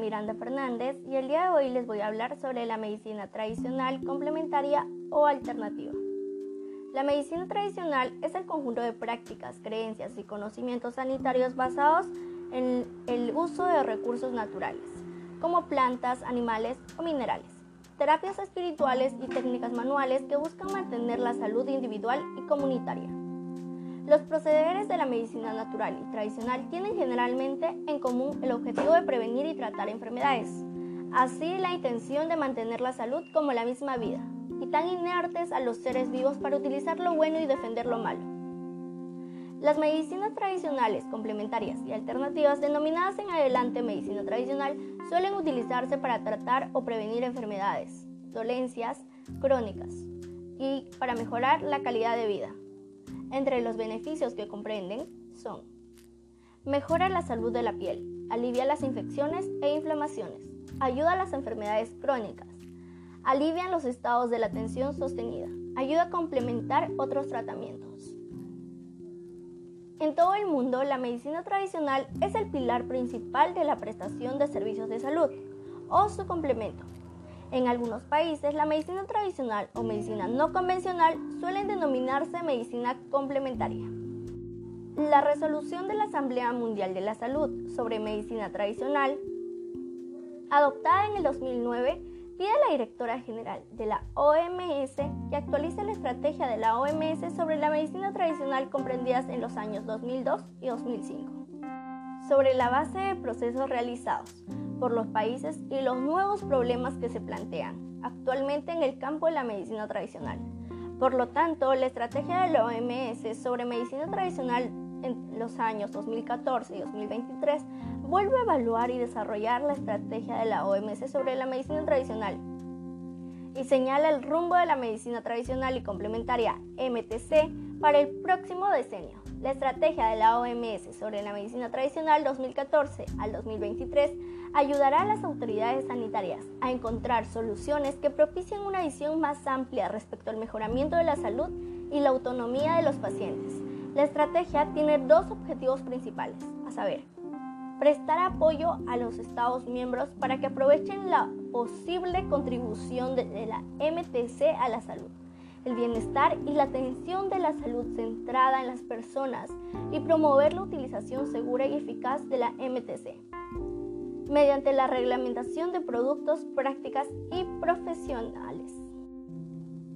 Yolanda Fernández y el día de hoy les voy a hablar sobre la medicina tradicional, complementaria o alternativa. La medicina tradicional es el conjunto de prácticas, creencias y conocimientos sanitarios basados en el uso de recursos naturales, como plantas, animales o minerales, terapias espirituales y técnicas manuales que buscan mantener la salud individual y comunitaria. Los procederes de la medicina natural y tradicional tienen generalmente en común el objetivo de prevenir y tratar enfermedades, así la intención de mantener la salud como la misma vida, y tan inertes a los seres vivos para utilizar lo bueno y defender lo malo. Las medicinas tradicionales, complementarias y alternativas, denominadas en adelante medicina tradicional, suelen utilizarse para tratar o prevenir enfermedades, dolencias crónicas y para mejorar la calidad de vida. Entre los beneficios que comprenden son mejora la salud de la piel, alivia las infecciones e inflamaciones, ayuda a las enfermedades crónicas, alivia los estados de la tensión sostenida, ayuda a complementar otros tratamientos. En todo el mundo, la medicina tradicional es el pilar principal de la prestación de servicios de salud o su complemento. En algunos países, la medicina tradicional o medicina no convencional suelen denominarse medicina complementaria. La resolución de la Asamblea Mundial de la Salud sobre medicina tradicional, adoptada en el 2009, pide a la directora general de la OMS que actualice la estrategia de la OMS sobre la medicina tradicional comprendidas en los años 2002 y 2005, sobre la base de procesos realizados por los países y los nuevos problemas que se plantean actualmente en el campo de la medicina tradicional. Por lo tanto, la estrategia de la OMS sobre medicina tradicional en los años 2014 y 2023 vuelve a evaluar y desarrollar la estrategia de la OMS sobre la medicina tradicional y señala el rumbo de la medicina tradicional y complementaria MTC para el próximo decenio. La estrategia de la OMS sobre la medicina tradicional 2014 al 2023 ayudará a las autoridades sanitarias a encontrar soluciones que propicien una visión más amplia respecto al mejoramiento de la salud y la autonomía de los pacientes. La estrategia tiene dos objetivos principales, a saber, prestar apoyo a los Estados miembros para que aprovechen la posible contribución de, la MTC a la salud el bienestar y la atención de la salud centrada en las personas y promover la utilización segura y eficaz de la MTC mediante la reglamentación de productos, prácticas y profesionales.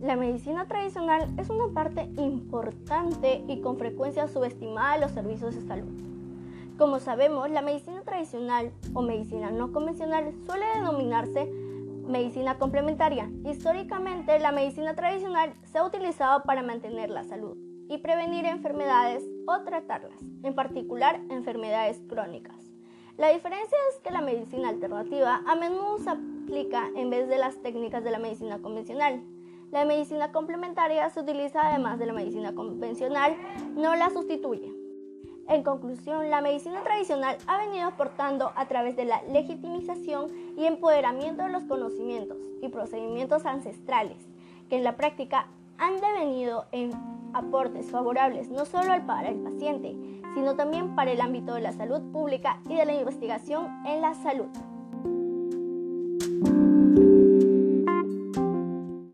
La medicina tradicional es una parte importante y con frecuencia subestimada de los servicios de salud. Como sabemos, la medicina tradicional o medicina no convencional suele denominarse Medicina complementaria. Históricamente, la medicina tradicional se ha utilizado para mantener la salud y prevenir enfermedades o tratarlas, en particular enfermedades crónicas. La diferencia es que la medicina alternativa a menudo se aplica en vez de las técnicas de la medicina convencional. La medicina complementaria se utiliza además de la medicina convencional, no la sustituye. En conclusión, la medicina tradicional ha venido aportando a través de la legitimización y empoderamiento de los conocimientos y procedimientos ancestrales, que en la práctica han devenido en aportes favorables no solo para el paciente, sino también para el ámbito de la salud pública y de la investigación en la salud.